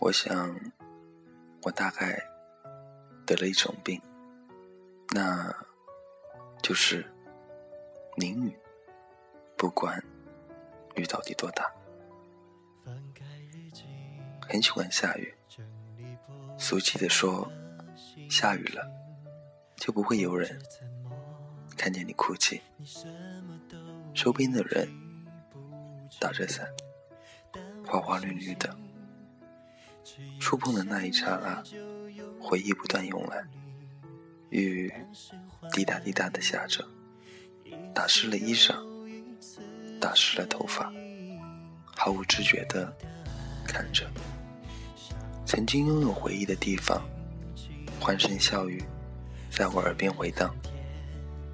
我想，我大概得了一种病，那就是淋雨，不管雨到底多大。很喜欢下雨，俗气的说，下雨了就不会有人看见你哭泣。周边的人打着伞，花花绿绿的。触碰的那一刹那，回忆不断涌来。雨滴答滴答的下着，打湿了衣裳，打湿了头发，毫无知觉的看着。曾经拥有回忆的地方，欢声笑语在我耳边回荡。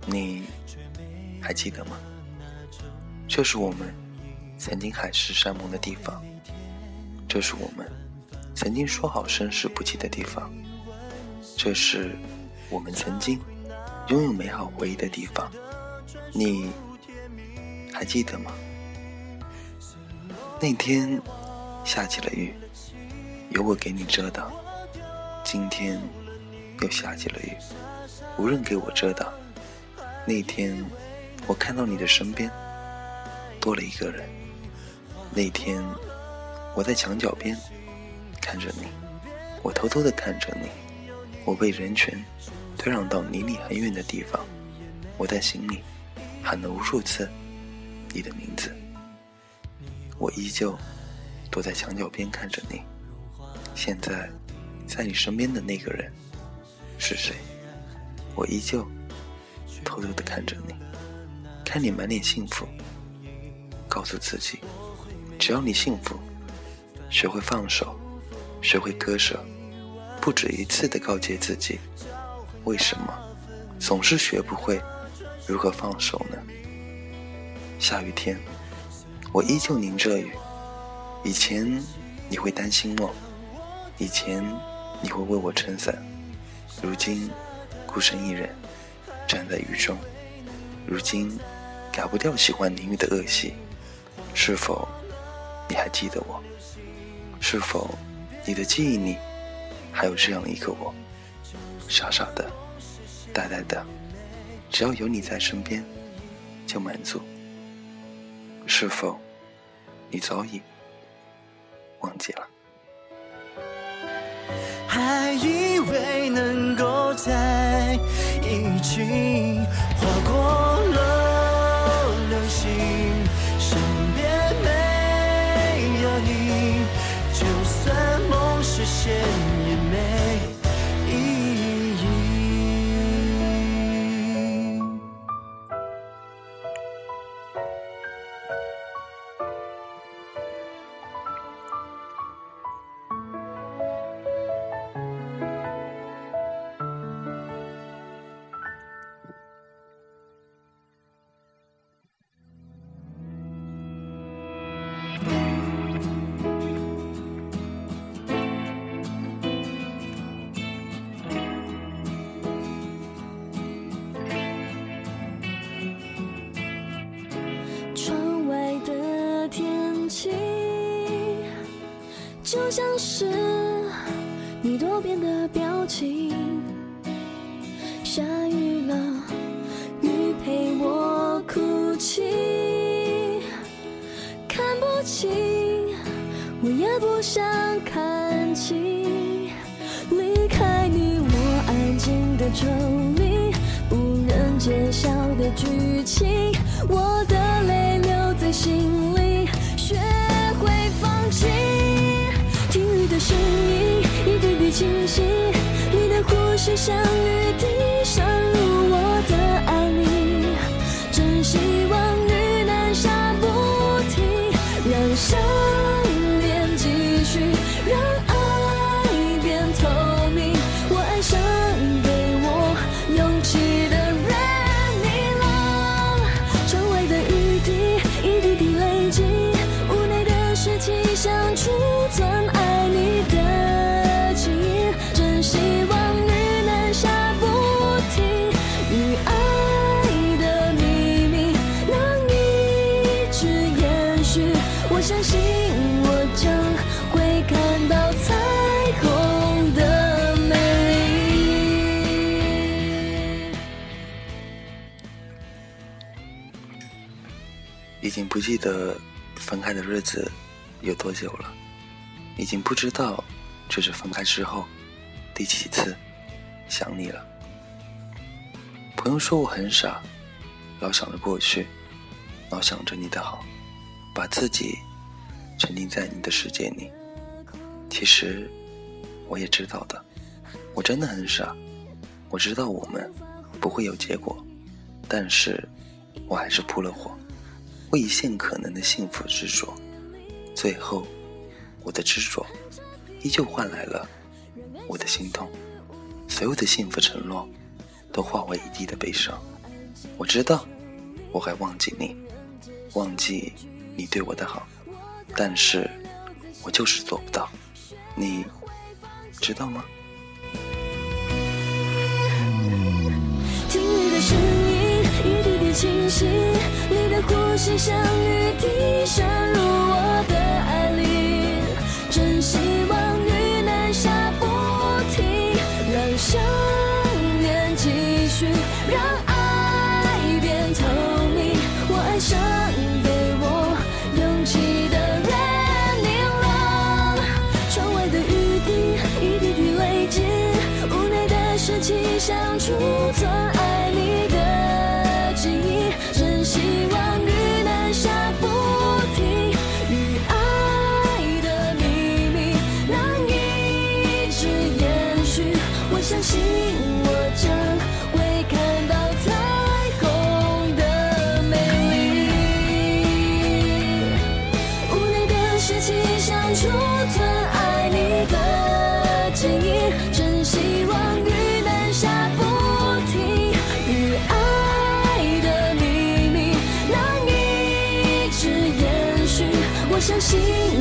你还记得吗？这是我们曾经海誓山盟的地方，这是我们。曾经说好生死不弃的地方，这是我们曾经拥有美好回忆的地方，你还记得吗？那天下起了雨，有我给你遮挡。今天又下起了雨，无人给我遮挡。那天我看到你的身边多了一个人。那天我在墙角边。看着你，我偷偷的看着你，我被人群推让到离你很远的地方，我在心里喊了无数次你的名字，我依旧躲在墙角边看着你。现在在你身边的那个人是谁？我依旧偷偷的看着你，看你满脸幸福，告诉自己，只要你幸福，学会放手。学会割舍，不止一次的告诫自己：为什么总是学不会如何放手呢？下雨天，我依旧淋着雨。以前你会担心我，以前你会为我撑伞，如今孤身一人站在雨中，如今改不掉喜欢淋雨的恶习。是否你还记得我？是否？你的记忆里，还有这样一个我，傻傻的，呆呆的，只要有你在身边，就满足。是否，你早已忘记了？还以为能够在一起，划过了流星。多变的表情，下雨了，雨陪我哭泣，看不清，我也不想看清，离开你，我安静的抽离，不忍揭晓的剧情，我的泪留在心里，清晰，已经不记得分开的日子有多久了，已经不知道这是分开之后第几次想你了。朋友说我很傻，老想着过去，老想着你的好，把自己沉浸在你的世界里。其实我也知道的，我真的很傻，我知道我们不会有结果，但是我还是扑了火。为一线可能的幸福执着，最后，我的执着依旧换来了我的心痛。所有的幸福承诺都化为一地的悲伤。我知道我还忘记你，忘记你对我的好，但是我就是做不到。你知道吗？听你的声音，一滴滴清晰。你的呼吸像雨我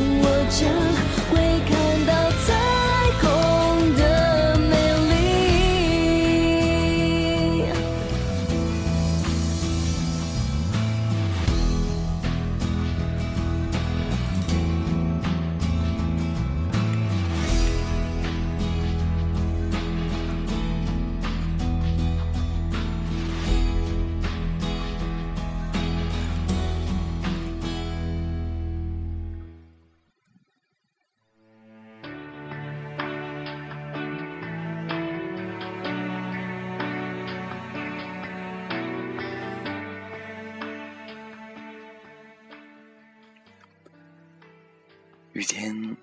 雨天，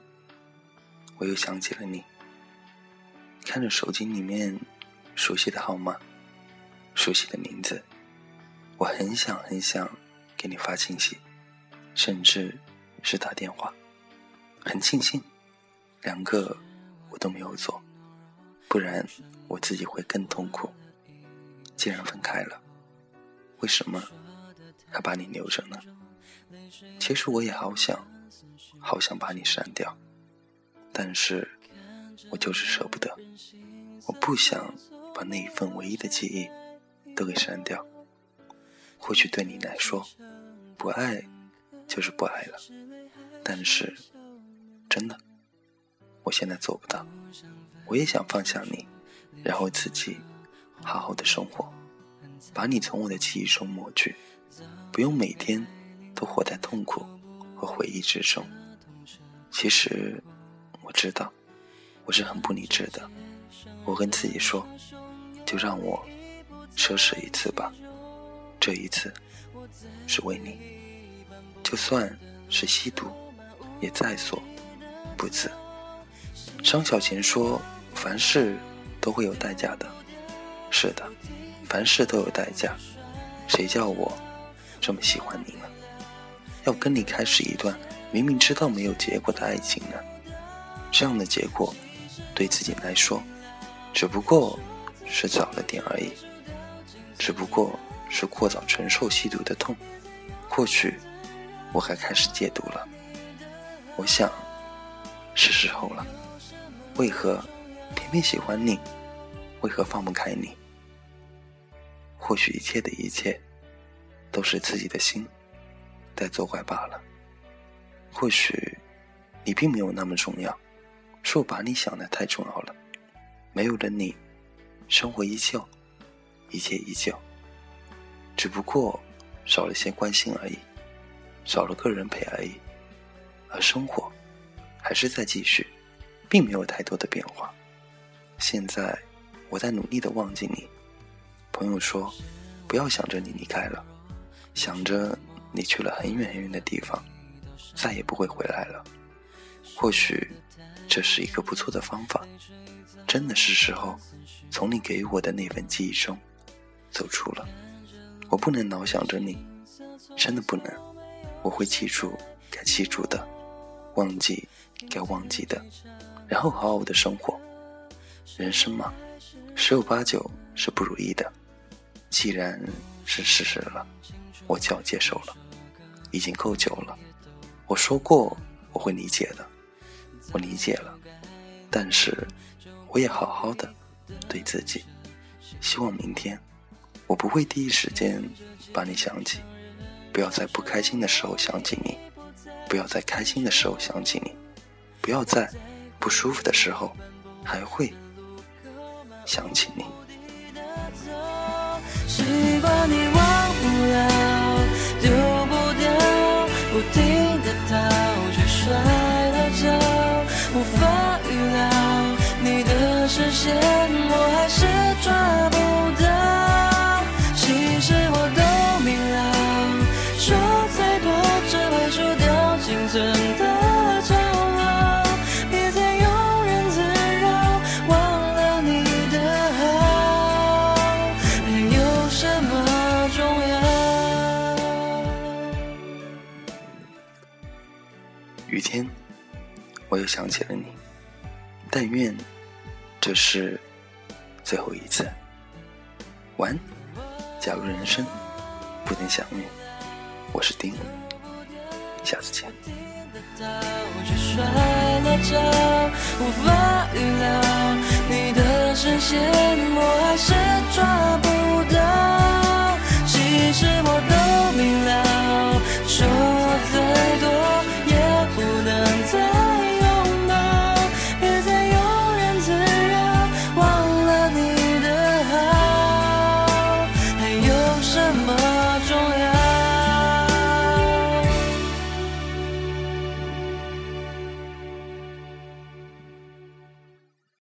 我又想起了你。看着手机里面熟悉的号码、熟悉的名字，我很想很想给你发信息，甚至是打电话。很庆幸，两个我都没有做，不然我自己会更痛苦。既然分开了，为什么还把你留着呢？其实我也好想。好想把你删掉，但是我就是舍不得。我不想把那一份唯一的记忆都给删掉。或许对你来说，不爱就是不爱了，但是真的，我现在做不到。我也想放下你，然后自己好好的生活，把你从我的记忆中抹去，不用每天都活在痛苦和回忆之中。其实我知道我是很不理智的，我跟自己说，就让我奢侈一次吧，这一次是为你，就算是吸毒，也在所不辞。张小娴说：“凡事都会有代价的。”是的，凡事都有代价。谁叫我这么喜欢你呢？要跟你开始一段。明明知道没有结果的爱情呢？这样的结果，对自己来说，只不过是早了点而已，只不过是过早承受吸毒的痛。或许我还开始戒毒了。我想，是时候了。为何偏偏喜欢你？为何放不开你？或许一切的一切，都是自己的心在作怪罢了。或许，你并没有那么重要，是我把你想的太重要了。没有了你，生活依旧，一切依旧，只不过少了些关心而已。少了个人陪而已，而生活还是在继续，并没有太多的变化。现在我在努力的忘记你。朋友说，不要想着你离开了，想着你去了很远很远的地方，再也不会回来了。或许这是一个不错的方法。真的是时候从你给我的那份记忆中走出了。我不能老想着你，真的不能。我会记住该记住的，忘记该忘记的，然后好好的生活。人生嘛，十有八九是不如意的。既然是事实了，我就要接受了。已经够久了，我说过我会理解的，我理解了。但是我也好好的对自己，希望明天我不会第一时间把你想起，不要在不开心的时候想起你，不要在开心的时候想起你，不要在不舒服的时候还会想起你。你忘不了，我又想起了你。但愿这是最后一次。晚安。假如人生不能相遇，我是丁，下次见。你的视线，我还是抓不